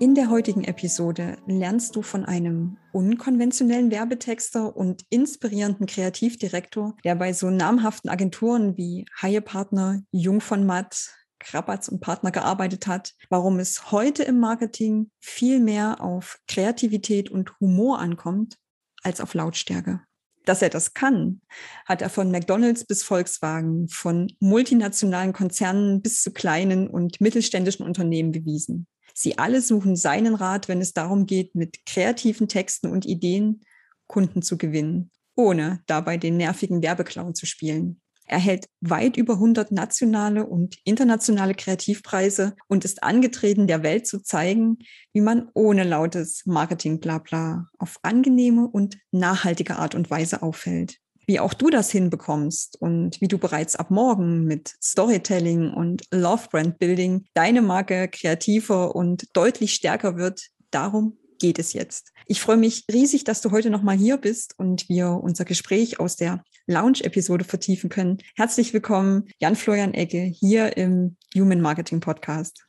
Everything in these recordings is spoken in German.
In der heutigen Episode lernst du von einem unkonventionellen Werbetexter und inspirierenden Kreativdirektor, der bei so namhaften Agenturen wie Haie Partner, Jung von Matt, Krabatz und Partner gearbeitet hat, warum es heute im Marketing viel mehr auf Kreativität und Humor ankommt als auf Lautstärke. Dass er das kann, hat er von McDonald's bis Volkswagen, von multinationalen Konzernen bis zu kleinen und mittelständischen Unternehmen bewiesen. Sie alle suchen seinen Rat, wenn es darum geht, mit kreativen Texten und Ideen Kunden zu gewinnen, ohne dabei den nervigen Werbeclown zu spielen. Er hält weit über 100 nationale und internationale Kreativpreise und ist angetreten, der Welt zu zeigen, wie man ohne lautes Marketing-Blabla auf angenehme und nachhaltige Art und Weise auffällt wie auch du das hinbekommst und wie du bereits ab morgen mit Storytelling und Love Brand Building deine Marke kreativer und deutlich stärker wird. Darum geht es jetzt. Ich freue mich riesig, dass du heute nochmal hier bist und wir unser Gespräch aus der Lounge-Episode vertiefen können. Herzlich willkommen, Jan-Florian Ecke, hier im Human Marketing Podcast.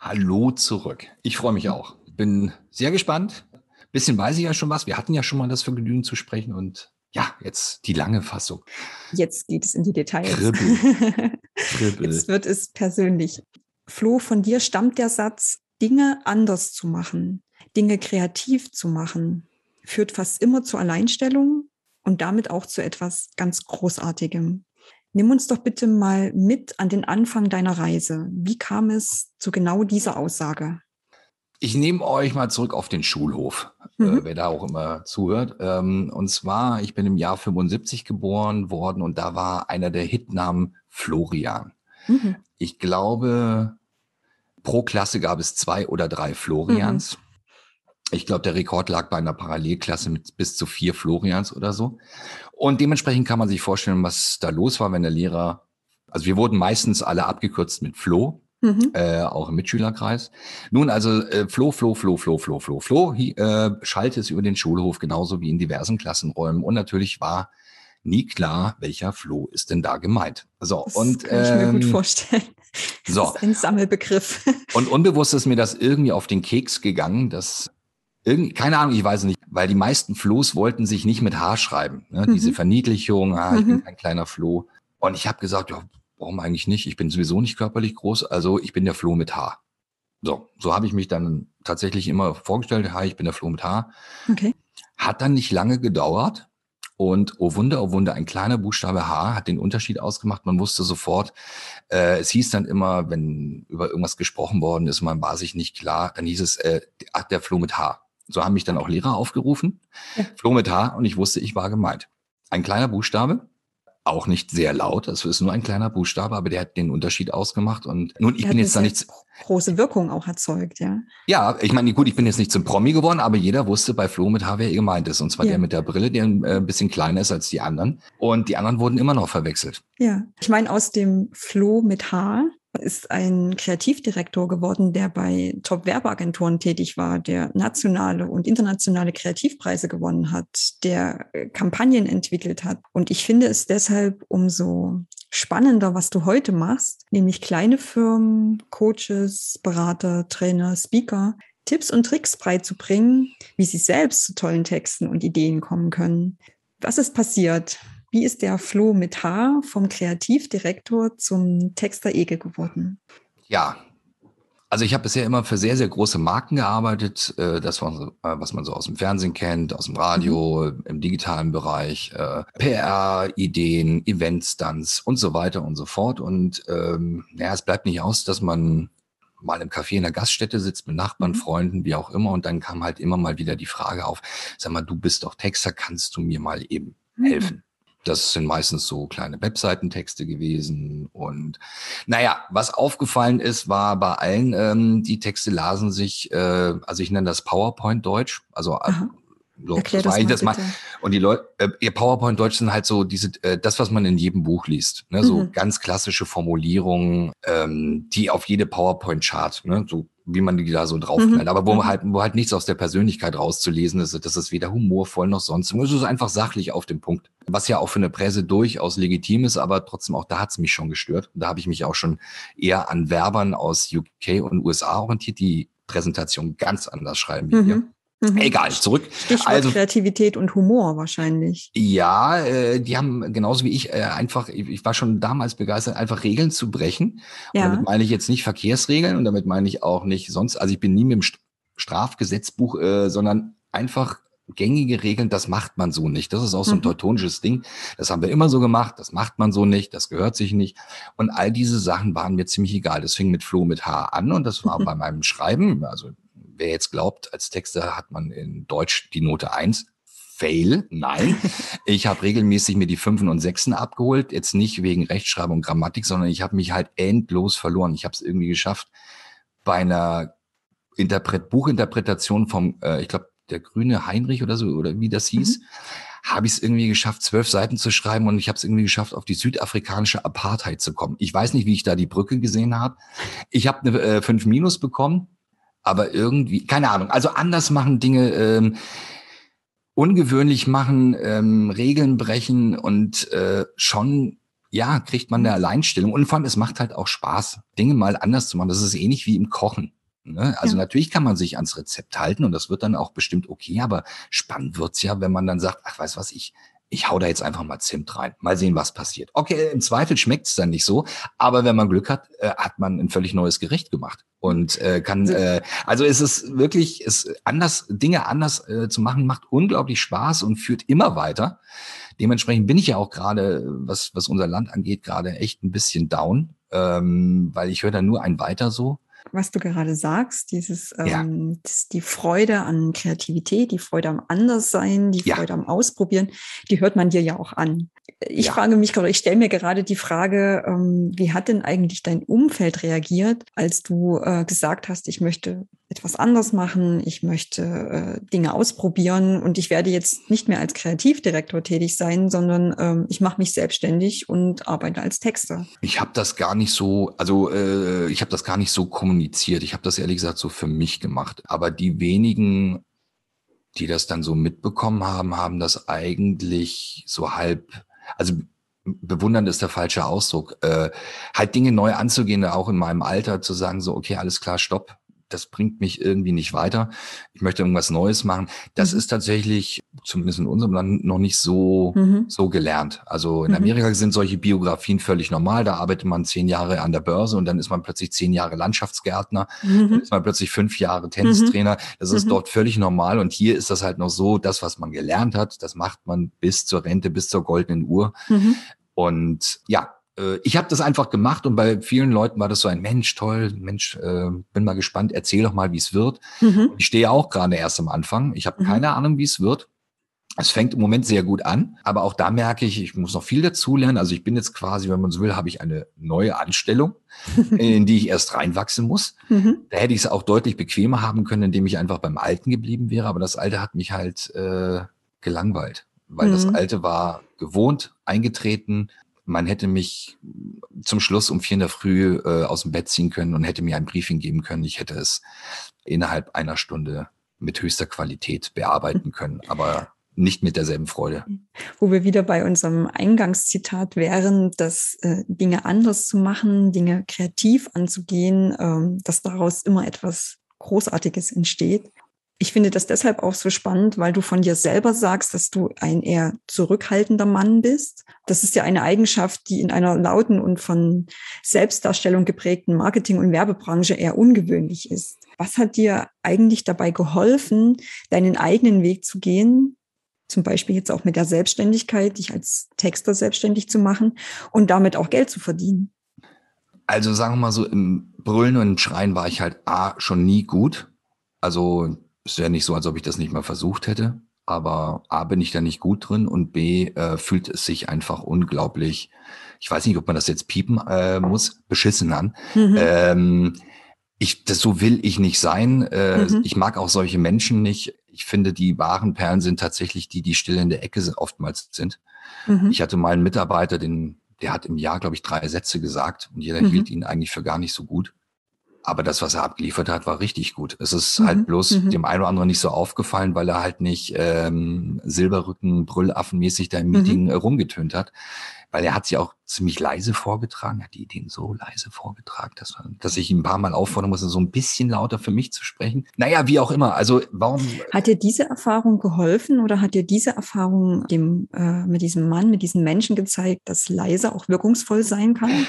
Hallo zurück. Ich freue mich auch. Bin sehr gespannt. Bisschen weiß ich ja schon was. Wir hatten ja schon mal das Vergnügen zu sprechen und ja, jetzt die lange Fassung. Jetzt geht es in die Details. Kribbel. Kribbel. Jetzt wird es persönlich. Flo, von dir stammt der Satz, Dinge anders zu machen, Dinge kreativ zu machen, führt fast immer zur Alleinstellung und damit auch zu etwas ganz Großartigem. Nimm uns doch bitte mal mit an den Anfang deiner Reise. Wie kam es zu genau dieser Aussage? Ich nehme euch mal zurück auf den Schulhof, äh, mhm. äh, wer da auch immer zuhört. Ähm, und zwar, ich bin im Jahr 75 geboren worden und da war einer der Hitnamen Florian. Mhm. Ich glaube, pro Klasse gab es zwei oder drei Florians. Mhm. Ich glaube, der Rekord lag bei einer Parallelklasse mit bis zu vier Florians oder so. Und dementsprechend kann man sich vorstellen, was da los war, wenn der Lehrer, also wir wurden meistens alle abgekürzt mit Flo. Mhm. Äh, auch im Mitschülerkreis. Nun also äh, Flo, Flo, Flo, Flo, Flo, Flo, Flo äh, schallte es über den Schulhof genauso wie in diversen Klassenräumen und natürlich war nie klar, welcher Flo ist denn da gemeint. So das und kann ich ähm, mir gut ähm, vorstellen. Das so. ist ein Sammelbegriff. Und unbewusst ist mir das irgendwie auf den Keks gegangen, dass irgendwie, keine Ahnung, ich weiß nicht, weil die meisten Flo's wollten sich nicht mit H schreiben. Ne? Mhm. Diese Verniedlichung, ah, ich mhm. bin kein kleiner Floh. Und ich habe gesagt, ja, warum eigentlich nicht? Ich bin sowieso nicht körperlich groß, also ich bin der Floh mit Haar. So, so habe ich mich dann tatsächlich immer vorgestellt, hi, ich bin der Floh mit Haar. Okay. Hat dann nicht lange gedauert. Und oh Wunder, oh Wunder, ein kleiner Buchstabe H hat den Unterschied ausgemacht. Man wusste sofort, äh, es hieß dann immer, wenn über irgendwas gesprochen worden ist, man war sich nicht klar, dann hieß es, äh, ach, der Floh mit H. So haben mich dann auch Lehrer aufgerufen. Ja. Floh mit H und ich wusste, ich war gemeint. Ein kleiner Buchstabe, auch nicht sehr laut. Das ist nur ein kleiner Buchstabe, aber der hat den Unterschied ausgemacht. Und nun, ich bin jetzt da nicht große Wirkung auch erzeugt, ja. Ja, ich meine, gut, ich bin jetzt nicht zum Promi geworden, aber jeder wusste bei Flo mit H, wer gemeint ist. Und zwar ja. der mit der Brille, der ein äh, bisschen kleiner ist als die anderen. Und die anderen wurden immer noch verwechselt. Ja, ich meine, aus dem Flo mit H ist ein Kreativdirektor geworden, der bei Top-Werbeagenturen tätig war, der nationale und internationale Kreativpreise gewonnen hat, der äh, Kampagnen entwickelt hat. Und ich finde es deshalb umso spannender, was du heute machst, nämlich kleine Firmen, Coaches, Berater, Trainer, Speaker, Tipps und Tricks beizubringen, wie sie selbst zu tollen Texten und Ideen kommen können. Was ist passiert? Wie ist der Flo mit H vom Kreativdirektor zum Texter Ege geworden? Ja, also ich habe bisher immer für sehr, sehr große Marken gearbeitet, äh, das äh, was man so aus dem Fernsehen kennt, aus dem Radio, mhm. im digitalen Bereich, äh, PR-Ideen, Event-Stunts und so weiter und so fort. Und ähm, ja, es bleibt nicht aus, dass man mal im Café in der Gaststätte sitzt mit Nachbarn, mhm. Freunden, wie auch immer. Und dann kam halt immer mal wieder die Frage auf, sag mal, du bist doch Texter, kannst du mir mal eben mhm. helfen? Das sind meistens so kleine Webseitentexte gewesen. Und naja, was aufgefallen ist, war bei allen, ähm, die Texte lasen sich, äh, also ich nenne das PowerPoint-Deutsch, also äh, Aha. So, Erklär das, das, mal, das mal. Und die Leute, äh, ihr PowerPoint Deutsch sind halt so diese, äh, das, was man in jedem Buch liest. Ne? So mhm. ganz klassische Formulierungen, ähm, die auf jede PowerPoint-Chart, ne? so wie man die da so draufknallt. Mhm. Aber wo mhm. halt, wo halt nichts aus der Persönlichkeit rauszulesen ist, das ist weder humorvoll noch sonst. Es ist einfach sachlich auf den Punkt. Was ja auch für eine Presse durchaus legitim ist, aber trotzdem auch da hat's mich schon gestört. Da habe ich mich auch schon eher an Werbern aus UK und USA orientiert, die Präsentation ganz anders schreiben wie mhm. wir. Mhm. Egal, zurück. Stichwort also, Kreativität und Humor wahrscheinlich. Ja, äh, die haben genauso wie ich äh, einfach, ich war schon damals begeistert, einfach Regeln zu brechen. Ja. Und damit meine ich jetzt nicht Verkehrsregeln und damit meine ich auch nicht sonst, also ich bin nie mit dem Strafgesetzbuch, äh, sondern einfach gängige Regeln, das macht man so nicht. Das ist auch so ein mhm. teutonisches Ding. Das haben wir immer so gemacht, das macht man so nicht, das gehört sich nicht. Und all diese Sachen waren mir ziemlich egal. Das fing mit Flo mit H an und das war mhm. bei meinem Schreiben, also wer jetzt glaubt, als Texter hat man in Deutsch die Note eins. Fail, nein. Ich habe regelmäßig mir die Fünfen und Sechsen abgeholt, jetzt nicht wegen Rechtschreibung und Grammatik, sondern ich habe mich halt endlos verloren. Ich habe es irgendwie geschafft, bei einer Interpret Buchinterpretation vom, äh, ich glaube, der grüne Heinrich oder so, oder wie das hieß, mhm. habe ich es irgendwie geschafft, zwölf Seiten zu schreiben und ich habe es irgendwie geschafft, auf die südafrikanische Apartheid zu kommen. Ich weiß nicht, wie ich da die Brücke gesehen habe. Ich habe eine äh, 5 Minus bekommen aber irgendwie, keine Ahnung, also anders machen Dinge, ähm, ungewöhnlich machen, ähm, Regeln brechen und äh, schon, ja, kriegt man eine Alleinstellung. Und vor allem, es macht halt auch Spaß, Dinge mal anders zu machen. Das ist ähnlich wie im Kochen. Ne? Also ja. natürlich kann man sich ans Rezept halten und das wird dann auch bestimmt okay, aber spannend wird's ja, wenn man dann sagt, ach, weiß was, ich, ich hau da jetzt einfach mal Zimt rein. Mal sehen, was passiert. Okay, im Zweifel schmeckt es dann nicht so, aber wenn man Glück hat, äh, hat man ein völlig neues Gericht gemacht und äh, kann. Äh, also es ist wirklich, es anders Dinge anders äh, zu machen macht unglaublich Spaß und führt immer weiter. Dementsprechend bin ich ja auch gerade, was was unser Land angeht, gerade echt ein bisschen down, ähm, weil ich höre da nur ein weiter so was du gerade sagst, dieses ja. ähm, die Freude an Kreativität, die Freude am Anderssein, die ja. Freude am Ausprobieren, die hört man dir ja auch an. Ich ja. frage mich gerade, ich stelle mir gerade die Frage, ähm, wie hat denn eigentlich dein Umfeld reagiert, als du äh, gesagt hast, ich möchte etwas anders machen, ich möchte äh, Dinge ausprobieren und ich werde jetzt nicht mehr als Kreativdirektor tätig sein, sondern ähm, ich mache mich selbstständig und arbeite als Texter. Ich habe das gar nicht so, also äh, ich habe das gar nicht so kommuniziert. Ich habe das ehrlich gesagt so für mich gemacht. Aber die wenigen, die das dann so mitbekommen haben, haben das eigentlich so halb, also bewundern ist der falsche Ausdruck, äh, halt Dinge neu anzugehen, auch in meinem Alter zu sagen, so, okay, alles klar, stopp, das bringt mich irgendwie nicht weiter. Ich möchte irgendwas Neues machen. Das mhm. ist tatsächlich, zumindest in unserem Land, noch nicht so, mhm. so gelernt. Also in mhm. Amerika sind solche Biografien völlig normal. Da arbeitet man zehn Jahre an der Börse und dann ist man plötzlich zehn Jahre Landschaftsgärtner. Mhm. Dann ist man plötzlich fünf Jahre Tennistrainer. Das ist mhm. dort völlig normal. Und hier ist das halt noch so, das, was man gelernt hat, das macht man bis zur Rente, bis zur goldenen Uhr. Mhm. Und ja, äh, ich habe das einfach gemacht und bei vielen Leuten war das so ein Mensch, toll, Mensch, äh, bin mal gespannt, erzähl doch mal, wie es wird. Mhm. Ich stehe auch gerade erst am Anfang. Ich habe mhm. keine Ahnung, wie es wird. Es fängt im Moment sehr gut an, aber auch da merke ich, ich muss noch viel dazulernen. Also ich bin jetzt quasi, wenn man so will, habe ich eine neue Anstellung, in die ich erst reinwachsen muss. Mhm. Da hätte ich es auch deutlich bequemer haben können, indem ich einfach beim Alten geblieben wäre. Aber das Alte hat mich halt äh, gelangweilt, weil das mhm. Alte war gewohnt, eingetreten, man hätte mich zum Schluss um vier in der Früh äh, aus dem Bett ziehen können und hätte mir ein Briefing geben können. Ich hätte es innerhalb einer Stunde mit höchster Qualität bearbeiten können, aber nicht mit derselben Freude. Wo wir wieder bei unserem Eingangszitat wären, dass äh, Dinge anders zu machen, Dinge kreativ anzugehen, ähm, dass daraus immer etwas Großartiges entsteht. Ich finde das deshalb auch so spannend, weil du von dir selber sagst, dass du ein eher zurückhaltender Mann bist. Das ist ja eine Eigenschaft, die in einer lauten und von Selbstdarstellung geprägten Marketing- und Werbebranche eher ungewöhnlich ist. Was hat dir eigentlich dabei geholfen, deinen eigenen Weg zu gehen? Zum Beispiel jetzt auch mit der Selbstständigkeit, dich als Texter selbstständig zu machen und damit auch Geld zu verdienen. Also sagen wir mal so, im Brüllen und Schreien war ich halt A, schon nie gut. Also ist ja nicht so, als ob ich das nicht mal versucht hätte. aber A, bin ich da nicht gut drin und B, äh, fühlt es sich einfach unglaublich, ich weiß nicht, ob man das jetzt piepen äh, muss, beschissen an. Mhm. Ähm, ich, das, so will ich nicht sein. Äh, mhm. Ich mag auch solche Menschen nicht. Ich finde, die wahren Perlen sind tatsächlich die, die still in der Ecke oftmals sind. Mhm. Ich hatte mal einen Mitarbeiter, den, der hat im Jahr, glaube ich, drei Sätze gesagt und jeder mhm. hielt ihn eigentlich für gar nicht so gut. Aber das, was er abgeliefert hat, war richtig gut. Es ist halt mhm. halt bloß mhm. dem einen oder anderen nicht so aufgefallen, weil er halt nicht ähm, Silberrücken, Brüllaffenmäßig da im mhm. Meeting mhm. rumgetönt hat. Weil er hat sie auch ziemlich leise vorgetragen, hat die Ideen so leise vorgetragen, dass, dass ich ihn ein paar Mal auffordern musste, so ein bisschen lauter für mich zu sprechen. Naja, wie auch immer. Also warum. Hat dir diese Erfahrung geholfen oder hat dir diese Erfahrung dem, äh, mit diesem Mann, mit diesen Menschen gezeigt, dass leise auch wirkungsvoll sein kann?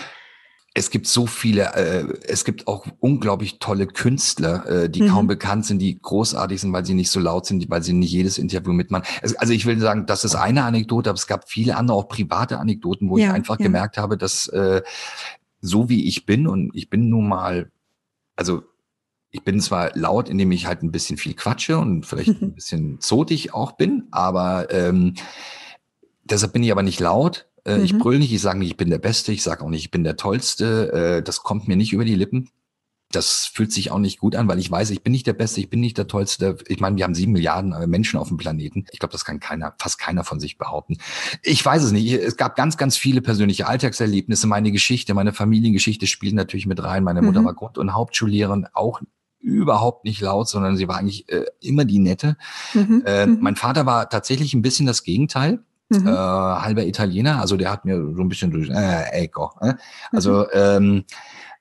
Es gibt so viele, äh, es gibt auch unglaublich tolle Künstler, äh, die mhm. kaum bekannt sind, die großartig sind, weil sie nicht so laut sind, weil sie nicht jedes Interview mitmachen. Also ich will sagen, das ist eine Anekdote, aber es gab viele andere, auch private Anekdoten, wo ja, ich einfach ja. gemerkt habe, dass äh, so wie ich bin und ich bin nun mal, also ich bin zwar laut, indem ich halt ein bisschen viel quatsche und vielleicht mhm. ein bisschen zotig auch bin, aber ähm, deshalb bin ich aber nicht laut äh, mhm. Ich brüll nicht, ich sage nicht, ich bin der Beste, ich sage auch nicht, ich bin der Tollste. Äh, das kommt mir nicht über die Lippen. Das fühlt sich auch nicht gut an, weil ich weiß, ich bin nicht der Beste, ich bin nicht der Tollste. Ich meine, wir haben sieben Milliarden äh, Menschen auf dem Planeten. Ich glaube, das kann keiner, fast keiner von sich behaupten. Ich weiß es nicht. Es gab ganz, ganz viele persönliche Alltagserlebnisse. Meine Geschichte, meine Familiengeschichte spielt natürlich mit rein. Meine Mutter mhm. war Grund- und Hauptschullehrerin, auch überhaupt nicht laut, sondern sie war eigentlich äh, immer die Nette. Mhm. Äh, mhm. Mein Vater war tatsächlich ein bisschen das Gegenteil. Mhm. Äh, halber Italiener, also der hat mir so ein bisschen durch, äh, Eco. Äh? Also mhm. ähm,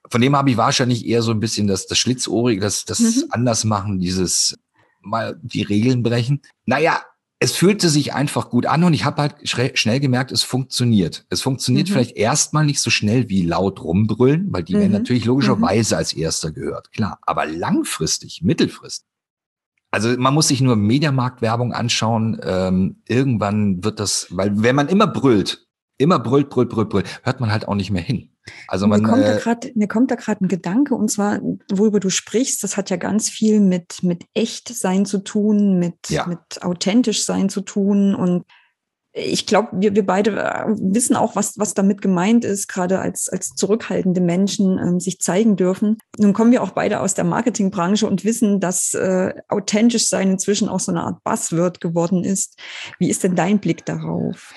von dem habe ich wahrscheinlich eher so ein bisschen das, das Schlitzohrige, das, das mhm. Andersmachen, dieses mal die Regeln brechen. Naja, es fühlte sich einfach gut an und ich habe halt schnell gemerkt, es funktioniert. Es funktioniert mhm. vielleicht erstmal nicht so schnell wie laut rumbrüllen, weil die mhm. werden natürlich logischerweise mhm. als erster gehört, klar. Aber langfristig, mittelfristig also man muss sich nur Mediamarktwerbung anschauen. Ähm, irgendwann wird das, weil wenn man immer brüllt, immer brüllt, brüllt, brüllt, brüllt, hört man halt auch nicht mehr hin. Also man, mir kommt äh, da mir kommt da gerade ein Gedanke und zwar, worüber du sprichst, das hat ja ganz viel mit mit echt sein zu tun, mit ja. mit authentisch sein zu tun und ich glaube, wir, wir beide äh, wissen auch, was, was damit gemeint ist, gerade als, als zurückhaltende Menschen ähm, sich zeigen dürfen. Nun kommen wir auch beide aus der Marketingbranche und wissen, dass äh, authentisch sein inzwischen auch so eine Art Buzzword geworden ist. Wie ist denn dein Blick darauf?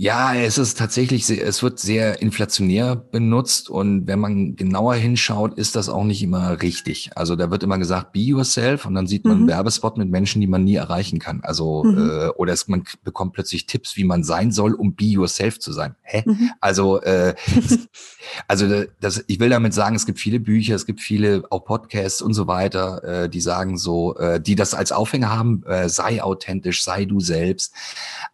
Ja, es ist tatsächlich, es wird sehr inflationär benutzt und wenn man genauer hinschaut, ist das auch nicht immer richtig. Also da wird immer gesagt, be yourself und dann sieht man mhm. einen Werbespot mit Menschen, die man nie erreichen kann. Also mhm. äh, oder es, man bekommt plötzlich Tipps, wie man sein soll, um be yourself zu sein. Hä? Mhm. Also äh, also das, ich will damit sagen, es gibt viele Bücher, es gibt viele auch Podcasts und so weiter, äh, die sagen so, äh, die das als Aufhänger haben, äh, sei authentisch, sei du selbst,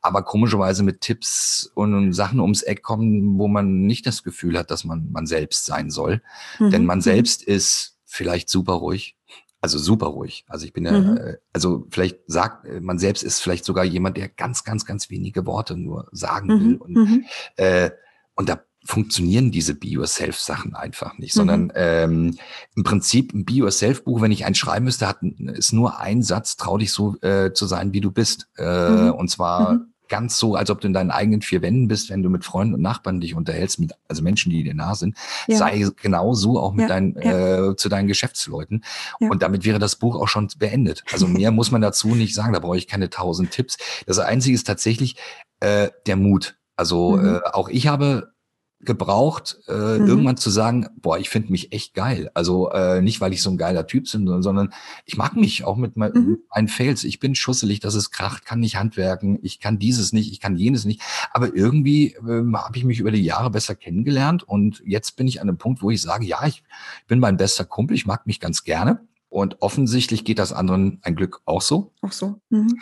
aber komischerweise mit Tipps und Sachen ums Eck kommen, wo man nicht das Gefühl hat, dass man man selbst sein soll. Mhm. Denn man mhm. selbst ist vielleicht super ruhig. Also super ruhig. Also ich bin ja, mhm. Äh, also vielleicht sagt, äh, man selbst ist vielleicht sogar jemand, der ganz, ganz, ganz wenige Worte nur sagen mhm. will. Und, mhm. äh, und da funktionieren diese Be-Yourself-Sachen einfach nicht, sondern mhm. ähm, im Prinzip ein Be-Yourself-Buch, wenn ich eins schreiben müsste, hat, ist nur ein Satz, trau dich so äh, zu sein, wie du bist. Äh, mhm. Und zwar ganz so, als ob du in deinen eigenen vier Wänden bist, wenn du mit Freunden und Nachbarn dich unterhältst, mit, also Menschen, die dir nah sind, ja. sei genau so auch mit ja, deinen, ja. Äh, zu deinen Geschäftsleuten. Und damit wäre das Buch auch schon beendet. Also mehr muss man dazu nicht sagen, da brauche ich keine tausend Tipps. Das Einzige ist tatsächlich äh, der Mut. Also mhm. äh, auch ich habe gebraucht, äh, mhm. irgendwann zu sagen, boah, ich finde mich echt geil. Also äh, nicht, weil ich so ein geiler Typ bin, sondern ich mag mich auch mit, mein, mhm. meinen Fails. Ich bin schusselig, dass es kracht, kann nicht handwerken, ich kann dieses nicht, ich kann jenes nicht. Aber irgendwie äh, habe ich mich über die Jahre besser kennengelernt und jetzt bin ich an einem Punkt, wo ich sage, ja, ich bin mein bester Kumpel, ich mag mich ganz gerne. Und offensichtlich geht das anderen ein Glück auch so. Auch so. Mhm.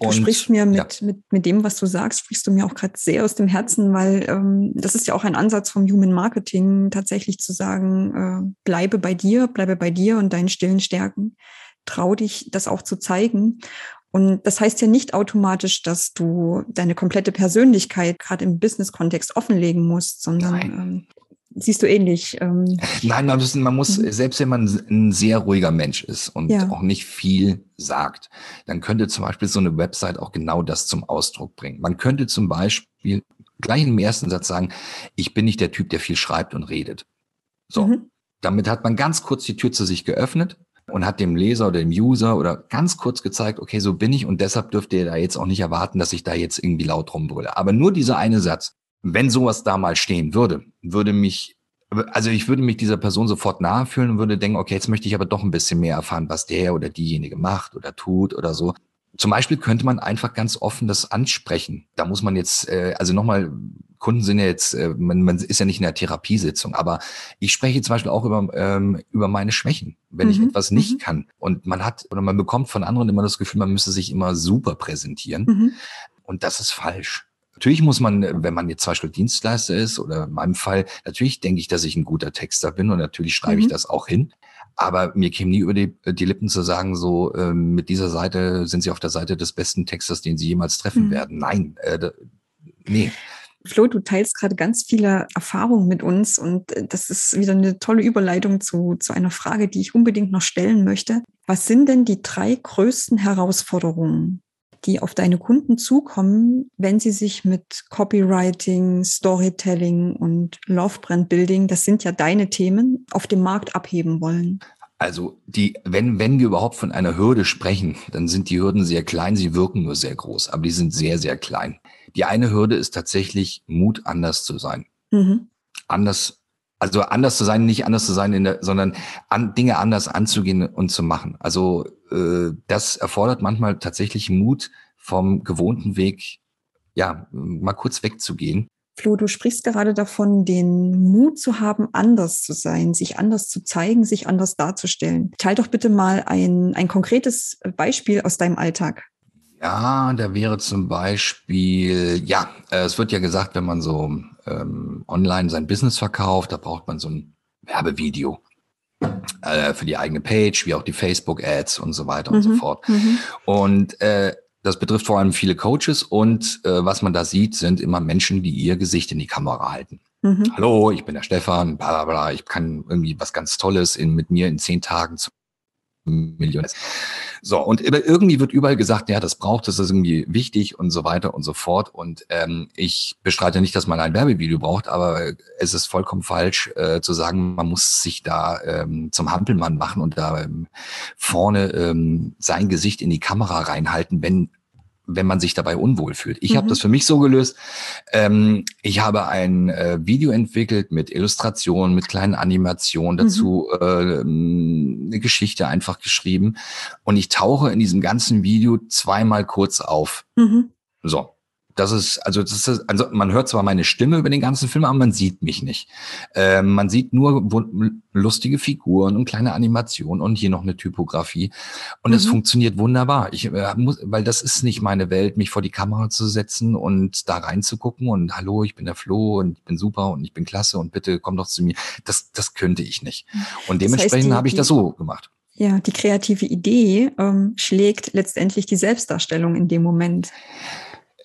Du und, sprichst mir mit, ja. mit, mit dem, was du sagst, sprichst du mir auch gerade sehr aus dem Herzen, weil ähm, das ist ja auch ein Ansatz vom Human Marketing, tatsächlich zu sagen, äh, bleibe bei dir, bleibe bei dir und deinen stillen Stärken. Trau dich, das auch zu zeigen. Und das heißt ja nicht automatisch, dass du deine komplette Persönlichkeit gerade im Business-Kontext offenlegen musst, sondern ähm, siehst du ähnlich? Ähm Nein, man muss, man muss mhm. selbst wenn man ein sehr ruhiger Mensch ist und ja. auch nicht viel sagt, dann könnte zum Beispiel so eine Website auch genau das zum Ausdruck bringen. Man könnte zum Beispiel gleich im ersten Satz sagen, ich bin nicht der Typ, der viel schreibt und redet. So. Mhm. Damit hat man ganz kurz die Tür zu sich geöffnet und hat dem Leser oder dem User oder ganz kurz gezeigt, okay, so bin ich und deshalb dürft ihr da jetzt auch nicht erwarten, dass ich da jetzt irgendwie laut rumbrülle. Aber nur dieser eine Satz, wenn sowas da mal stehen würde, würde mich, also ich würde mich dieser Person sofort nahe fühlen und würde denken, okay, jetzt möchte ich aber doch ein bisschen mehr erfahren, was der oder diejenige macht oder tut oder so. Zum Beispiel könnte man einfach ganz offen das ansprechen. Da muss man jetzt, äh, also nochmal, Kunden sind ja jetzt, äh, man, man ist ja nicht in der Therapiesitzung, aber ich spreche zum Beispiel auch über, ähm, über meine Schwächen, wenn mhm. ich etwas nicht mhm. kann. Und man hat oder man bekommt von anderen immer das Gefühl, man müsse sich immer super präsentieren. Mhm. Und das ist falsch. Natürlich muss man, wenn man jetzt zum Beispiel Dienstleister ist oder in meinem Fall, natürlich denke ich, dass ich ein guter Texter bin und natürlich schreibe mhm. ich das auch hin. Aber mir käme nie über die, die Lippen zu sagen, so ähm, mit dieser Seite sind Sie auf der Seite des besten Texters, den Sie jemals treffen mhm. werden. Nein, äh, nee. Flo, du teilst gerade ganz viele Erfahrungen mit uns und äh, das ist wieder eine tolle Überleitung zu, zu einer Frage, die ich unbedingt noch stellen möchte. Was sind denn die drei größten Herausforderungen, die auf deine Kunden zukommen, wenn sie sich mit Copywriting, Storytelling und Love Brand Building, das sind ja deine Themen, auf dem Markt abheben wollen? Also die, wenn, wenn wir überhaupt von einer Hürde sprechen, dann sind die Hürden sehr klein, sie wirken nur sehr groß, aber die sind sehr, sehr klein. Die eine Hürde ist tatsächlich Mut, anders zu sein. Mhm. Anders, also anders zu sein, nicht anders zu sein, in der, sondern an, Dinge anders anzugehen und zu machen. Also äh, das erfordert manchmal tatsächlich Mut, vom gewohnten Weg, ja, mal kurz wegzugehen. Flo, du sprichst gerade davon, den Mut zu haben, anders zu sein, sich anders zu zeigen, sich anders darzustellen. Teil doch bitte mal ein, ein konkretes Beispiel aus deinem Alltag. Ja, da wäre zum Beispiel, ja, äh, es wird ja gesagt, wenn man so ähm, online sein Business verkauft, da braucht man so ein Werbevideo äh, für die eigene Page, wie auch die Facebook-Ads und so weiter mhm. und so mhm. fort. Mhm. Und äh, das betrifft vor allem viele Coaches und äh, was man da sieht, sind immer Menschen, die ihr Gesicht in die Kamera halten. Mhm. Hallo, ich bin der Stefan, bla bla bla, ich kann irgendwie was ganz Tolles in, mit mir in zehn Tagen zu Millionen. So, und irgendwie wird überall gesagt, ja, das braucht, das ist irgendwie wichtig und so weiter und so fort. Und ähm, ich bestreite nicht, dass man ein Werbevideo braucht, aber es ist vollkommen falsch äh, zu sagen, man muss sich da ähm, zum Hampelmann machen und da ähm, vorne ähm, sein Gesicht in die Kamera reinhalten, wenn wenn man sich dabei unwohl fühlt. Ich mhm. habe das für mich so gelöst. Ähm, ich habe ein äh, Video entwickelt mit Illustrationen, mit kleinen Animationen, dazu mhm. äh, eine Geschichte einfach geschrieben. Und ich tauche in diesem ganzen Video zweimal kurz auf. Mhm. So. Das ist, also das ist, also man hört zwar meine Stimme über den ganzen Film, aber man sieht mich nicht. Äh, man sieht nur lustige Figuren und kleine Animationen und hier noch eine Typografie. Und es mhm. funktioniert wunderbar. Ich äh, muss, weil das ist nicht meine Welt, mich vor die Kamera zu setzen und da reinzugucken und hallo, ich bin der Flo und ich bin super und ich bin klasse und bitte komm doch zu mir. Das, das könnte ich nicht. Und dementsprechend das heißt, habe ich das so gemacht. Ja, die kreative Idee ähm, schlägt letztendlich die Selbstdarstellung in dem Moment.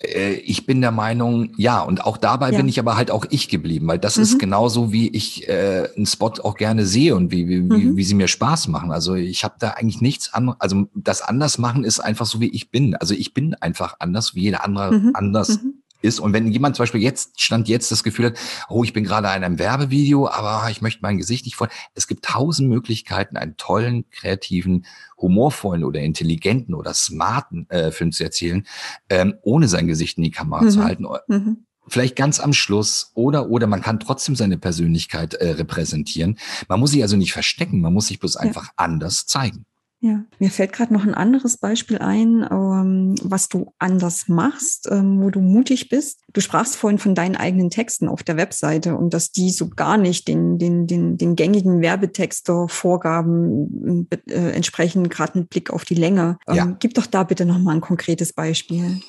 Äh, ich bin der Meinung, ja, und auch dabei ja. bin ich aber halt auch ich geblieben, weil das mhm. ist genauso, wie ich äh, einen Spot auch gerne sehe und wie, wie, mhm. wie sie mir Spaß machen. Also ich habe da eigentlich nichts anderes, also das anders machen ist einfach so, wie ich bin. Also ich bin einfach anders, wie jeder andere mhm. anders. Mhm ist. Und wenn jemand zum Beispiel jetzt, stand jetzt das Gefühl hat, oh, ich bin gerade in einem Werbevideo, aber ich möchte mein Gesicht nicht voll. Es gibt tausend Möglichkeiten, einen tollen, kreativen, humorvollen oder intelligenten oder smarten äh, Film zu erzählen, ähm, ohne sein Gesicht in die Kamera mhm. zu halten. Mhm. Vielleicht ganz am Schluss oder oder man kann trotzdem seine Persönlichkeit äh, repräsentieren. Man muss sich also nicht verstecken, man muss sich bloß ja. einfach anders zeigen. Ja, mir fällt gerade noch ein anderes Beispiel ein, ähm, was du anders machst, ähm, wo du mutig bist. Du sprachst vorhin von deinen eigenen Texten auf der Webseite und dass die so gar nicht den, den, den, den gängigen Werbetexter-Vorgaben äh, entsprechen, gerade mit Blick auf die Länge. Ähm, ja. Gib doch da bitte nochmal ein konkretes Beispiel.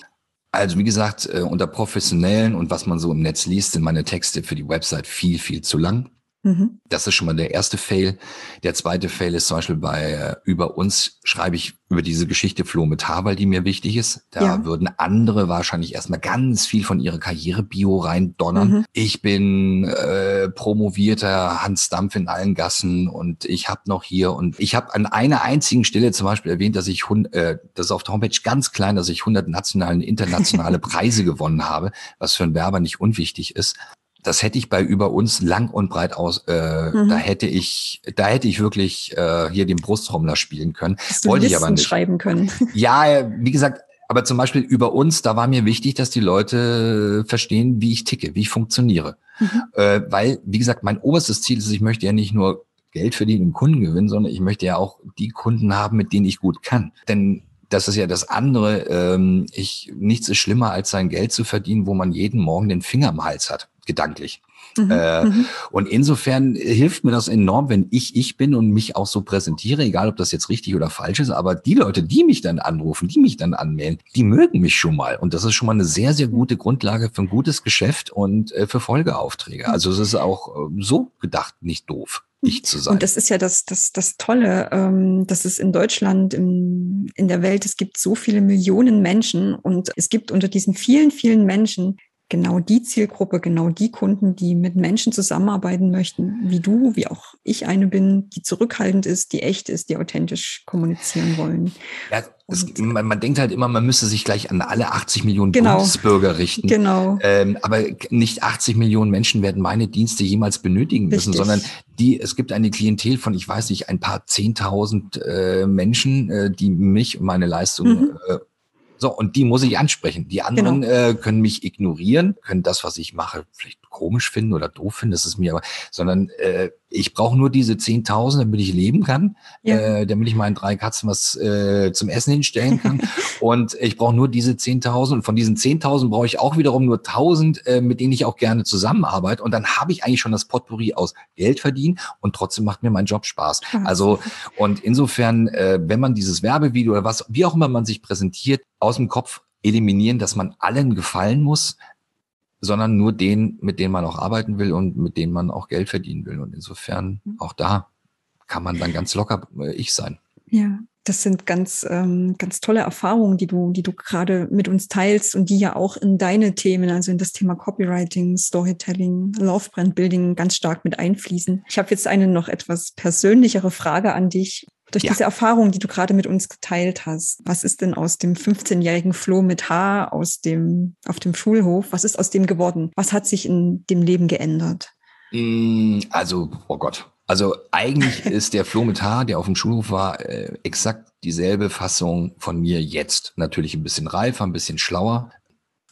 Also wie gesagt, äh, unter professionellen und was man so im Netz liest, sind meine Texte für die Website viel, viel zu lang. Mhm. Das ist schon mal der erste Fail. Der zweite Fail ist zum Beispiel bei äh, über uns schreibe ich über diese Geschichte Flo mit H, weil die mir wichtig ist. Da ja. würden andere wahrscheinlich erstmal ganz viel von ihrer Karriere-Bio reindonnern. Mhm. Ich bin äh, promovierter Hans Dampf in allen Gassen und ich habe noch hier und ich habe an einer einzigen Stelle zum Beispiel erwähnt, dass ich äh, das ist auf der Homepage ganz klein, dass ich 100 nationalen, internationale Preise gewonnen habe, was für einen Werber nicht unwichtig ist das hätte ich bei über uns lang und breit aus, äh, mhm. da hätte ich, da hätte ich wirklich äh, hier den Brusttrommler spielen können. Hast Wollte ich aber nicht. schreiben können. Ja, wie gesagt, aber zum Beispiel über uns, da war mir wichtig, dass die Leute verstehen, wie ich ticke, wie ich funktioniere. Mhm. Äh, weil, wie gesagt, mein oberstes Ziel ist, ich möchte ja nicht nur Geld verdienen und Kunden gewinnen, sondern ich möchte ja auch die Kunden haben, mit denen ich gut kann. Denn das ist ja das andere. Ähm, ich, nichts ist schlimmer, als sein Geld zu verdienen, wo man jeden Morgen den Finger am Hals hat gedanklich. Mhm, äh, mhm. Und insofern hilft mir das enorm, wenn ich ich bin und mich auch so präsentiere, egal ob das jetzt richtig oder falsch ist. Aber die Leute, die mich dann anrufen, die mich dann anmelden, die mögen mich schon mal. Und das ist schon mal eine sehr, sehr gute Grundlage für ein gutes Geschäft und äh, für Folgeaufträge. Also es ist auch äh, so gedacht nicht doof. Ich zu sein. Und das ist ja das, das, das Tolle, ähm, dass es in Deutschland, in, in der Welt, es gibt so viele Millionen Menschen und es gibt unter diesen vielen, vielen Menschen genau die Zielgruppe, genau die Kunden, die mit Menschen zusammenarbeiten möchten, wie du, wie auch ich eine bin, die zurückhaltend ist, die echt ist, die authentisch kommunizieren wollen. Ja, es, man, man, denkt halt immer, man müsste sich gleich an alle 80 Millionen genau, Bundesbürger richten. Genau. Ähm, aber nicht 80 Millionen Menschen werden meine Dienste jemals benötigen müssen, Richtig. sondern die, es gibt eine Klientel von, ich weiß nicht, ein paar Zehntausend äh, Menschen, äh, die mich und meine Leistung mhm. äh, so, und die muss ich ansprechen. Die anderen genau. äh, können mich ignorieren, können das, was ich mache, vielleicht komisch finden oder doof finden, das ist mir aber, sondern äh, ich brauche nur diese 10.000, damit ich leben kann, ja. äh, damit ich meinen drei Katzen was äh, zum Essen hinstellen kann. und ich brauche nur diese 10.000 und von diesen 10.000 brauche ich auch wiederum nur 1.000, äh, mit denen ich auch gerne zusammenarbeite. Und dann habe ich eigentlich schon das Potpourri aus Geld verdienen und trotzdem macht mir mein Job Spaß. Also und insofern, äh, wenn man dieses Werbevideo oder was, wie auch immer man sich präsentiert, aus dem Kopf eliminieren, dass man allen gefallen muss, sondern nur den, mit denen man auch arbeiten will und mit denen man auch Geld verdienen will. Und insofern mhm. auch da kann man dann ganz locker äh, ich sein. Ja, das sind ganz, ähm, ganz tolle Erfahrungen, die du, die du gerade mit uns teilst und die ja auch in deine Themen, also in das Thema Copywriting, Storytelling, Love Brand Building ganz stark mit einfließen. Ich habe jetzt eine noch etwas persönlichere Frage an dich. Durch ja. diese Erfahrung, die du gerade mit uns geteilt hast, was ist denn aus dem 15-jährigen Flo mit H aus dem, auf dem Schulhof, was ist aus dem geworden? Was hat sich in dem Leben geändert? Mm, also, oh Gott. Also eigentlich ist der Flo mit H, der auf dem Schulhof war, äh, exakt dieselbe Fassung von mir jetzt. Natürlich ein bisschen reifer, ein bisschen schlauer.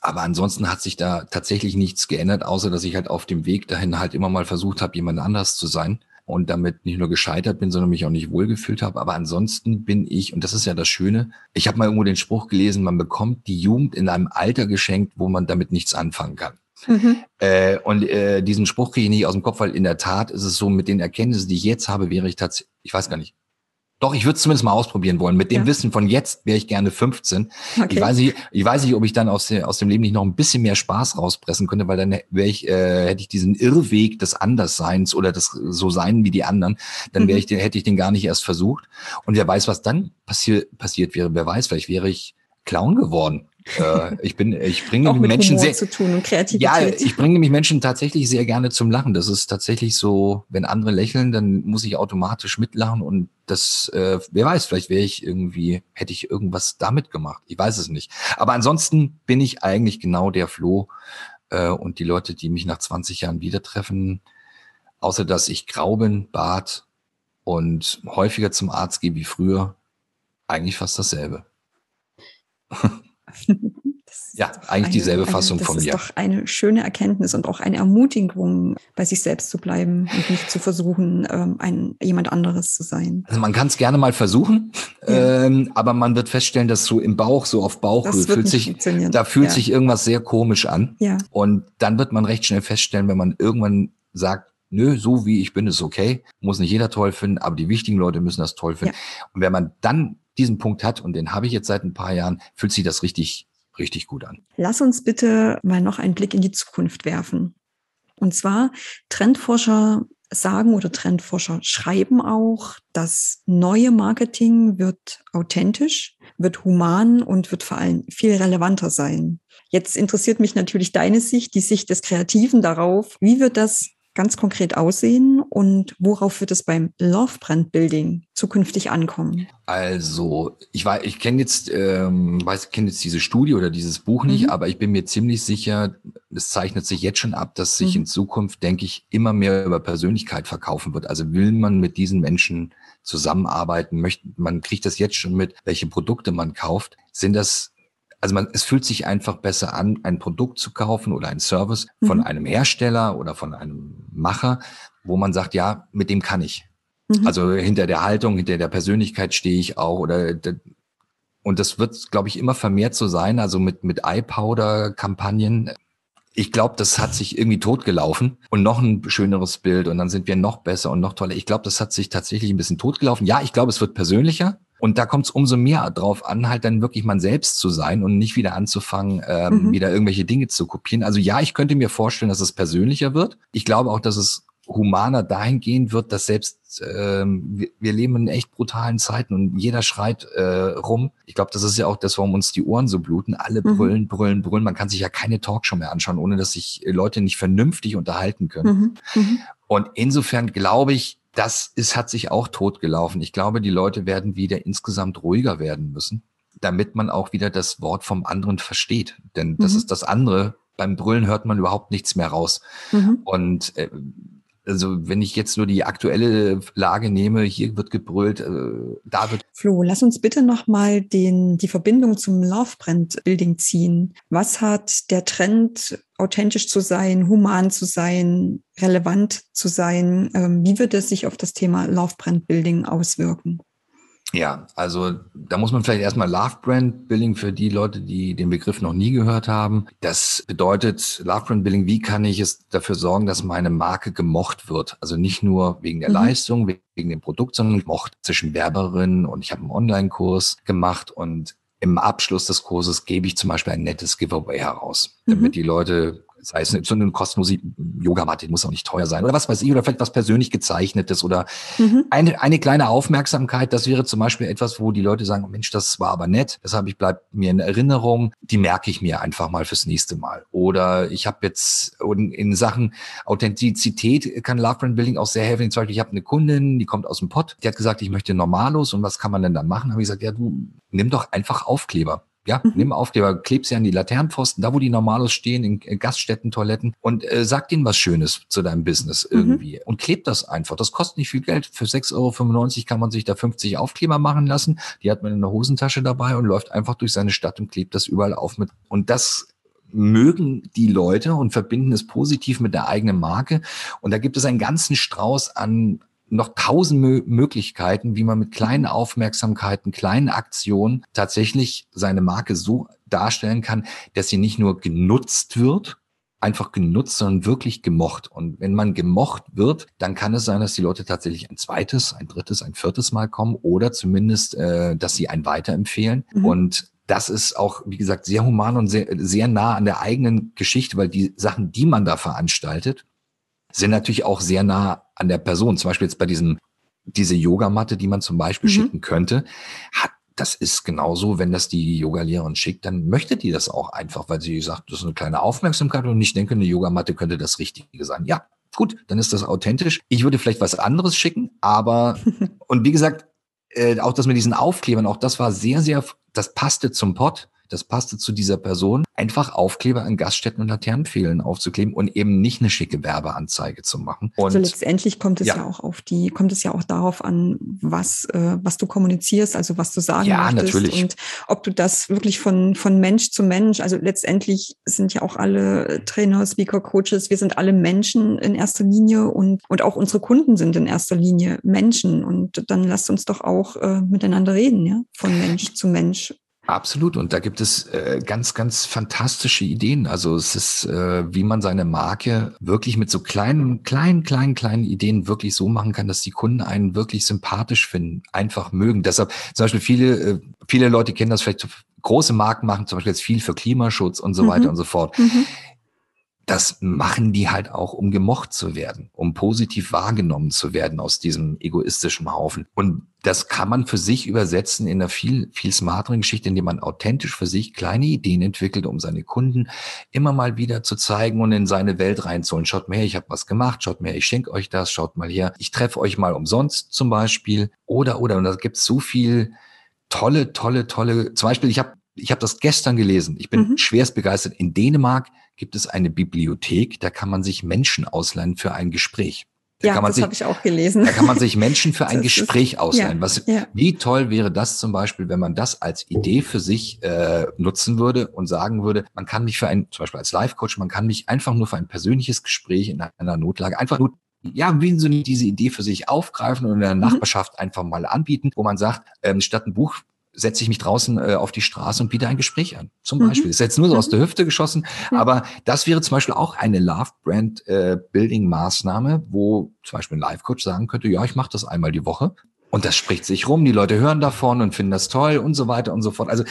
Aber ansonsten hat sich da tatsächlich nichts geändert, außer dass ich halt auf dem Weg dahin halt immer mal versucht habe, jemand anders zu sein und damit nicht nur gescheitert bin, sondern mich auch nicht wohlgefühlt habe. Aber ansonsten bin ich, und das ist ja das Schöne, ich habe mal irgendwo den Spruch gelesen, man bekommt die Jugend in einem Alter geschenkt, wo man damit nichts anfangen kann. Mhm. Äh, und äh, diesen Spruch kriege ich nicht aus dem Kopf, weil in der Tat ist es so, mit den Erkenntnissen, die ich jetzt habe, wäre ich tatsächlich, ich weiß gar nicht, doch, ich würde es zumindest mal ausprobieren wollen. Mit dem ja. Wissen von jetzt wäre ich gerne 15. Okay. Ich weiß nicht, ich weiß nicht, ob ich dann aus, der, aus dem Leben nicht noch ein bisschen mehr Spaß rauspressen könnte, weil dann wäre ich, äh, hätte ich diesen Irrweg des Andersseins oder des so sein wie die anderen, dann wäre mhm. ich den, hätte ich den gar nicht erst versucht. Und wer weiß, was dann passiert passiert wäre. Wer weiß, vielleicht wäre ich Clown geworden äh, ich bin, ich bringe nämlich Menschen Humor sehr, zu tun und Kreativität. Ja, ich bringe nämlich Menschen tatsächlich sehr gerne zum Lachen. Das ist tatsächlich so, wenn andere lächeln, dann muss ich automatisch mitlachen und das, äh, wer weiß, vielleicht wäre ich irgendwie, hätte ich irgendwas damit gemacht. Ich weiß es nicht. Aber ansonsten bin ich eigentlich genau der Flo äh, und die Leute, die mich nach 20 Jahren wieder treffen, außer dass ich grau bin, Bart und häufiger zum Arzt gehe wie früher, eigentlich fast dasselbe. ja, eigentlich eine, dieselbe Fassung eine, von mir. Das ist doch eine schöne Erkenntnis und auch eine Ermutigung, bei sich selbst zu bleiben und nicht zu versuchen, ähm, ein, jemand anderes zu sein. Also man kann es gerne mal versuchen, ja. ähm, aber man wird feststellen, dass so im Bauch, so auf Bauchhöhe, fühlt sich, da fühlt ja. sich irgendwas sehr komisch an. Ja. Und dann wird man recht schnell feststellen, wenn man irgendwann sagt, nö, so wie ich bin, ist okay. Muss nicht jeder toll finden, aber die wichtigen Leute müssen das toll finden. Ja. Und wenn man dann diesen Punkt hat, und den habe ich jetzt seit ein paar Jahren, fühlt sich das richtig, richtig gut an. Lass uns bitte mal noch einen Blick in die Zukunft werfen. Und zwar, Trendforscher sagen oder Trendforscher schreiben auch, das neue Marketing wird authentisch, wird human und wird vor allem viel relevanter sein. Jetzt interessiert mich natürlich deine Sicht, die Sicht des Kreativen darauf. Wie wird das ganz konkret aussehen und worauf wird es beim Love Brand Building zukünftig ankommen? Also, ich weiß, ich kenne jetzt, ähm, weiß, kenne jetzt diese Studie oder dieses Buch nicht, mhm. aber ich bin mir ziemlich sicher, es zeichnet sich jetzt schon ab, dass sich mhm. in Zukunft, denke ich, immer mehr über Persönlichkeit verkaufen wird. Also will man mit diesen Menschen zusammenarbeiten, möchte, man kriegt das jetzt schon mit, welche Produkte man kauft, sind das also man, es fühlt sich einfach besser an, ein Produkt zu kaufen oder ein Service von mhm. einem Hersteller oder von einem Macher, wo man sagt, ja, mit dem kann ich. Mhm. Also hinter der Haltung, hinter der Persönlichkeit stehe ich auch oder und das wird, glaube ich, immer vermehrt so sein, also mit, mit Eye-Powder-Kampagnen. Ich glaube, das hat sich irgendwie totgelaufen und noch ein schöneres Bild und dann sind wir noch besser und noch toller. Ich glaube, das hat sich tatsächlich ein bisschen totgelaufen. Ja, ich glaube, es wird persönlicher. Und da kommt es umso mehr drauf an, halt dann wirklich man selbst zu sein und nicht wieder anzufangen, ähm, mhm. wieder irgendwelche Dinge zu kopieren. Also ja, ich könnte mir vorstellen, dass es persönlicher wird. Ich glaube auch, dass es humaner dahingehend wird, dass selbst ähm, wir, wir leben in echt brutalen Zeiten und jeder schreit äh, rum. Ich glaube, das ist ja auch das, warum uns die Ohren so bluten. Alle mhm. brüllen, brüllen, brüllen. Man kann sich ja keine Talkshow mehr anschauen, ohne dass sich Leute nicht vernünftig unterhalten können. Mhm. Mhm. Und insofern glaube ich, das ist, hat sich auch totgelaufen. Ich glaube, die Leute werden wieder insgesamt ruhiger werden müssen, damit man auch wieder das Wort vom anderen versteht. Denn das mhm. ist das andere. Beim Brüllen hört man überhaupt nichts mehr raus. Mhm. Und äh, also wenn ich jetzt nur die aktuelle Lage nehme, hier wird gebrüllt, äh, da wird. Flo, lass uns bitte nochmal die Verbindung zum Love Brand Building ziehen. Was hat der Trend, authentisch zu sein, human zu sein, relevant zu sein, ähm, wie wird es sich auf das Thema Love Brand Building auswirken? Ja, also da muss man vielleicht erstmal Love Brand Building für die Leute, die den Begriff noch nie gehört haben. Das bedeutet Love Brand Building, wie kann ich es dafür sorgen, dass meine Marke gemocht wird? Also nicht nur wegen der mhm. Leistung, wegen dem Produkt, sondern gemocht zwischen Werberinnen und ich habe einen Online-Kurs gemacht und im Abschluss des Kurses gebe ich zum Beispiel ein nettes Giveaway heraus, damit mhm. die Leute sei es so eine kostenlose Yogamatte, muss auch nicht teuer sein oder was weiß ich, oder vielleicht was persönlich gezeichnetes oder mhm. eine, eine kleine Aufmerksamkeit. Das wäre zum Beispiel etwas, wo die Leute sagen, Mensch, das war aber nett, deshalb ich bleibt mir in Erinnerung, die merke ich mir einfach mal fürs nächste Mal. Oder ich habe jetzt in Sachen Authentizität kann Love Brand Building auch sehr helfen. Zum Beispiel, ich habe eine Kundin, die kommt aus dem Pott, die hat gesagt, ich möchte Normalos und was kann man denn dann machen? Habe ich gesagt, ja, du nimm doch einfach Aufkleber. Ja, mhm. nimm Aufkleber, kleb sie an die Laternenpfosten, da wo die Normalos stehen, in Gaststätten, Toiletten und äh, sag denen was Schönes zu deinem Business mhm. irgendwie. Und kleb das einfach. Das kostet nicht viel Geld. Für 6,95 Euro kann man sich da 50 Aufkleber machen lassen. Die hat man in der Hosentasche dabei und läuft einfach durch seine Stadt und klebt das überall auf mit. Und das mögen die Leute und verbinden es positiv mit der eigenen Marke. Und da gibt es einen ganzen Strauß an, noch tausend Mö Möglichkeiten, wie man mit kleinen Aufmerksamkeiten, kleinen Aktionen tatsächlich seine Marke so darstellen kann, dass sie nicht nur genutzt wird, einfach genutzt, sondern wirklich gemocht. Und wenn man gemocht wird, dann kann es sein, dass die Leute tatsächlich ein zweites, ein drittes, ein viertes Mal kommen oder zumindest, äh, dass sie einen weiterempfehlen. Mhm. Und das ist auch, wie gesagt, sehr human und sehr, sehr nah an der eigenen Geschichte, weil die Sachen, die man da veranstaltet, sind natürlich auch sehr nah an der Person. Zum Beispiel jetzt bei diesem, diese Yogamatte, die man zum Beispiel mhm. schicken könnte, hat das ist genauso, wenn das die Yogalehrerin schickt, dann möchte die das auch einfach, weil sie sagt, das ist eine kleine Aufmerksamkeit und ich denke, eine Yogamatte könnte das Richtige sein. Ja, gut, dann ist das authentisch. Ich würde vielleicht was anderes schicken, aber, und wie gesagt, äh, auch das mit diesen Aufklebern, auch das war sehr, sehr, das passte zum Pott das passte zu dieser Person, einfach Aufkleber an Gaststätten und Laternenpfählen aufzukleben und eben nicht eine schicke Werbeanzeige zu machen. Und also letztendlich kommt es ja. ja. auch auf die, kommt es ja auch darauf an, was, äh, was du kommunizierst, also was du sagen ja, möchtest natürlich. und ob du das wirklich von, von Mensch zu Mensch, also letztendlich sind ja auch alle Trainer, Speaker, Coaches, wir sind alle Menschen in erster Linie und, und auch unsere Kunden sind in erster Linie Menschen und dann lasst uns doch auch äh, miteinander reden, ja, von Mensch zu Mensch. Absolut. Und da gibt es äh, ganz, ganz fantastische Ideen. Also es ist, äh, wie man seine Marke wirklich mit so kleinen, kleinen, kleinen, kleinen Ideen wirklich so machen kann, dass die Kunden einen wirklich sympathisch finden, einfach mögen. Deshalb zum Beispiel viele, äh, viele Leute kennen das vielleicht, große Marken machen zum Beispiel jetzt viel für Klimaschutz und so mhm. weiter und so fort. Mhm das machen die halt auch, um gemocht zu werden, um positiv wahrgenommen zu werden aus diesem egoistischen Haufen. Und das kann man für sich übersetzen in einer viel, viel smarteren Geschichte, indem man authentisch für sich kleine Ideen entwickelt, um seine Kunden immer mal wieder zu zeigen und in seine Welt reinzuholen. Schaut mal her, ich habe was gemacht, schaut mal her, ich schenke euch das, schaut mal her, ich treffe euch mal umsonst zum Beispiel. Oder, oder, und da gibt es so viel tolle, tolle, tolle, zum Beispiel, ich habe ich habe das gestern gelesen. Ich bin mhm. schwerst begeistert. In Dänemark gibt es eine Bibliothek, da kann man sich Menschen ausleihen für ein Gespräch. Da ja, das habe ich auch gelesen. Da kann man sich Menschen für ein Gespräch ist, ausleihen. Ja, Was, ja. Wie toll wäre das zum Beispiel, wenn man das als Idee für sich äh, nutzen würde und sagen würde, man kann mich für ein, zum Beispiel als Life-Coach, man kann mich einfach nur für ein persönliches Gespräch in einer Notlage einfach nur ja, wie so diese Idee für sich aufgreifen und in der mhm. Nachbarschaft einfach mal anbieten, wo man sagt, ähm, statt ein Buch setze ich mich draußen äh, auf die Straße und biete ein Gespräch an. Zum mhm. Beispiel. Das ist jetzt nur so aus mhm. der Hüfte geschossen, mhm. aber das wäre zum Beispiel auch eine Love Brand äh, Building Maßnahme, wo zum Beispiel ein Life Coach sagen könnte, ja, ich mache das einmal die Woche. Und das spricht sich rum, die Leute hören davon und finden das toll und so weiter und so fort. Also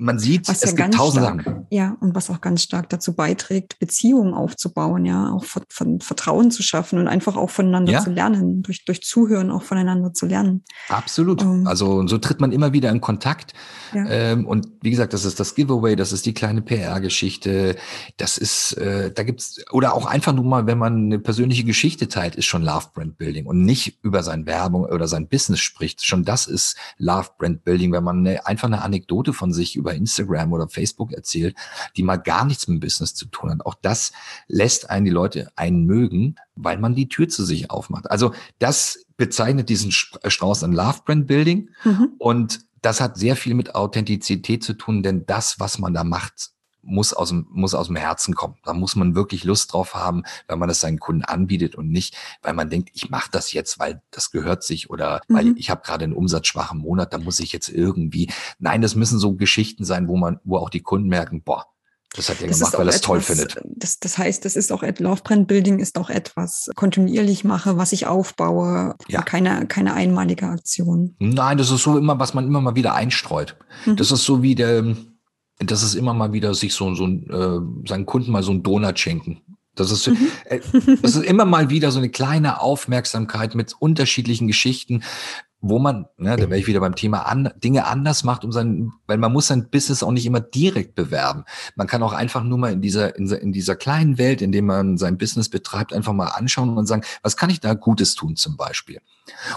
man sieht, was es ja gibt tausend stark, Sachen. Ja, und was auch ganz stark dazu beiträgt, Beziehungen aufzubauen, ja, auch von, von Vertrauen zu schaffen und einfach auch voneinander Ja. zu lernen, durch, durch Zuhören auch voneinander zu lernen. Absolut. Ähm. Also so tritt man immer wieder in Kontakt. Ja. Ähm, und wie gesagt, das ist das Giveaway, das ist die kleine PR-Geschichte. Das ist, äh, da gibt's oder auch einfach nur mal, wenn man eine persönliche Geschichte teilt, ist schon Love Brand Building und nicht über sein Werbung oder sein Business spricht. Schon das ist Love Brand Building, wenn man eine, einfach eine Anekdote von sich über Instagram oder Facebook erzählt, die mal gar nichts mit dem Business zu tun hat. Auch das lässt einen die Leute einen mögen, weil man die Tür zu sich aufmacht. Also das bezeichnet diesen Strauß an Love Brand Building Mhm. und das hat sehr viel mit Authentizität zu tun, denn das, was man da macht, muss aus dem, muss aus dem Herzen kommen. Da muss man wirklich Lust drauf haben, wenn man das seinen Kunden anbietet und nicht, weil man denkt, ich mache das jetzt, weil das gehört sich oder Mhm. weil ich habe gerade einen umsatzschwachen Monat, da muss ich jetzt irgendwie. Nein, das müssen so Geschichten sein, wo man, wo auch die Kunden merken, boah, das hat er Das gemacht, weil er es toll findet. Das, das heißt, das ist auch Love Brand Building ist auch etwas kontinuierlich mache, was ich aufbaue, Ja. keine, keine einmalige Aktion. Nein, das ist so immer, was man immer mal wieder einstreut. Mhm. Das ist so wie der, das ist immer mal wieder sich so, so ein, äh, seinen Kunden mal so einen Donut schenken. Das ist, Mhm. äh, das ist immer mal wieder so eine kleine Aufmerksamkeit mit unterschiedlichen Geschichten, wo man, ne, da wäre ich wieder beim Thema an, Dinge anders macht, um sein, weil man muss sein Business auch nicht immer direkt bewerben. Man kann auch einfach nur mal in dieser, in, dieser- in dieser kleinen Welt, in dem man sein Business betreibt, einfach mal anschauen und sagen, was kann ich da Gutes tun zum Beispiel?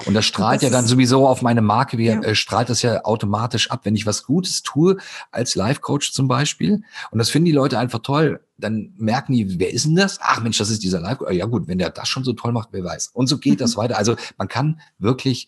Und das strahlt das ja dann sowieso auf meine Marke, wie, Ja. äh, strahlt das ja automatisch ab, wenn ich was Gutes tue, als Life-Coach zum Beispiel. Und das finden die Leute einfach toll. Dann merken die, wer ist denn das? Ach Mensch, das ist dieser Life-Coach. Ja gut, wenn der das schon so toll macht, wer weiß. Und so geht das weiter. Also man kann wirklich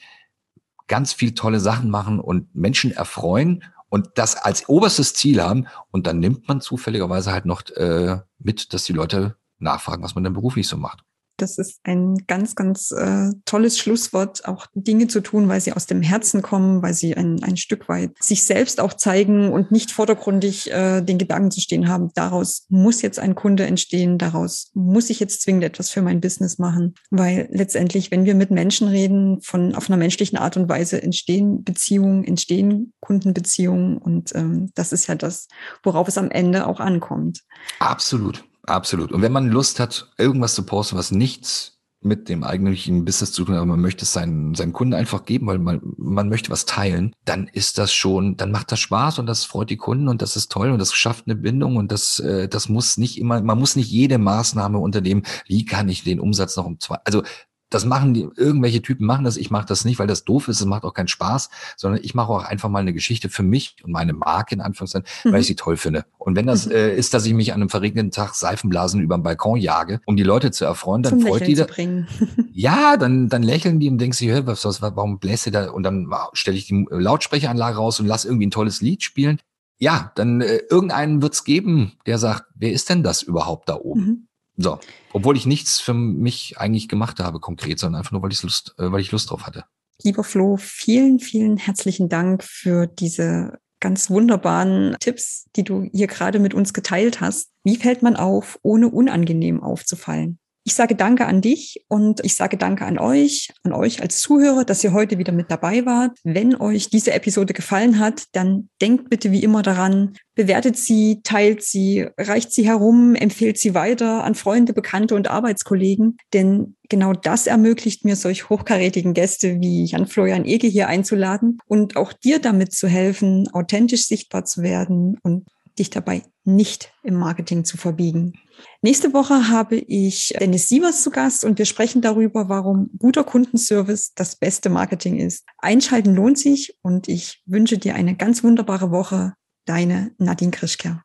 ganz viel tolle Sachen machen und Menschen erfreuen und das als oberstes Ziel haben. Und dann nimmt man zufälligerweise halt noch äh, mit, dass die Leute nachfragen, was man denn beruflich so macht. Das ist ein ganz, ganz äh, tolles Schlusswort, auch Dinge zu tun, weil sie aus dem Herzen kommen, weil sie ein, ein Stück weit sich selbst auch zeigen und nicht vordergründig äh, den Gedanken zu stehen haben, daraus muss jetzt ein Kunde entstehen, daraus muss ich jetzt zwingend etwas für mein Business machen. Weil letztendlich, wenn wir mit Menschen reden, von auf einer menschlichen Art und Weise entstehen Beziehungen, entstehen Kundenbeziehungen und ähm, das ist ja das, worauf es am Ende auch ankommt. Absolut, absolut. Und wenn man Lust hat, irgendwas zu posten, was nichts mit dem eigentlichen Business zu tun hat, aber man möchte es seinen, seinen Kunden einfach geben, weil man, man möchte was teilen, dann ist das schon, dann macht das Spaß und das freut die Kunden und das ist toll und das schafft eine Bindung und das, äh, das muss nicht immer, man muss nicht jede Maßnahme unter dem, wie kann ich den Umsatz noch um zwei, also das machen die, irgendwelche Typen machen das, ich mache das nicht, weil das doof ist, es macht auch keinen Spaß, sondern ich mache auch einfach mal eine Geschichte für mich und meine Marke in Anführungszeichen, weil Mhm. ich sie toll finde. Und wenn das Mhm. äh, ist, dass ich mich an einem verregneten Tag Seifenblasen über den Balkon jage, um die Leute zu erfreuen, dann Zum freut Lächeln die da, bringen. ja, dann, dann lächeln die und denken sich, hä, was, was, warum bläst ihr da? Und dann stelle ich die Lautsprecheranlage raus und lass irgendwie ein tolles Lied spielen. Ja, dann äh, irgendeinen wird's geben, der sagt, wer ist denn das überhaupt da oben? Mhm. So, obwohl ich nichts für mich eigentlich gemacht habe konkret, sondern einfach nur, weil ich Lust, äh, weil ich Lust drauf hatte. Lieber Flo, vielen, vielen herzlichen Dank für diese ganz wunderbaren Tipps, die du hier gerade mit uns geteilt hast. Wie fällt man auf, ohne unangenehm aufzufallen? Ich sage Danke an dich und ich sage Danke an euch, an euch als Zuhörer, dass ihr heute wieder mit dabei wart. Wenn euch diese Episode gefallen hat, dann denkt bitte wie immer daran, bewertet sie, teilt sie, reicht sie herum, empfehlt sie weiter an Freunde, Bekannte und Arbeitskollegen. Denn genau das ermöglicht mir, solch hochkarätigen Gäste wie Jan-Florian Ege hier einzuladen und auch dir damit zu helfen, authentisch sichtbar zu werden und dich dabei nicht im Marketing zu verbiegen. Nächste Woche habe ich Dennis Sievers zu Gast und wir sprechen darüber, warum guter Kundenservice das beste Marketing ist. Einschalten lohnt sich und ich wünsche dir eine ganz wunderbare Woche. Deine Nadine Krischker.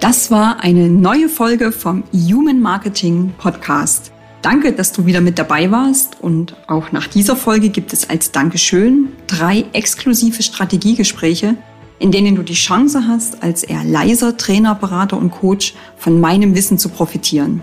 Das war eine neue Folge vom Human Marketing Podcast. Danke, dass du wieder mit dabei warst und auch nach dieser Folge gibt es als Dankeschön drei exklusive Strategiegespräche, in denen du die Chance hast, als eher leiser Trainer, Berater und Coach von meinem Wissen zu profitieren.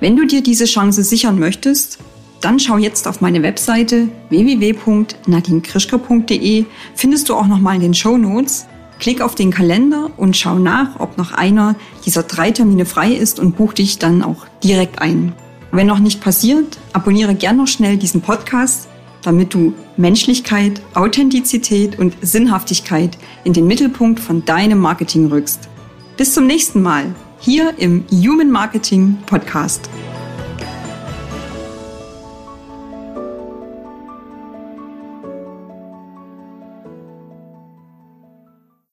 Wenn du dir diese Chance sichern möchtest, dann schau jetzt auf meine Webseite www.nadinekrischker.de, findest du auch nochmal in den Show Notes. Klick auf den Kalender und schau nach, ob noch einer dieser drei Termine frei ist und buch dich dann auch direkt ein. Wenn noch nicht passiert, abonniere gern noch schnell diesen Podcast, damit du Menschlichkeit, Authentizität und Sinnhaftigkeit in den Mittelpunkt von deinem Marketing rückst. Bis zum nächsten Mal hier im Human Marketing Podcast.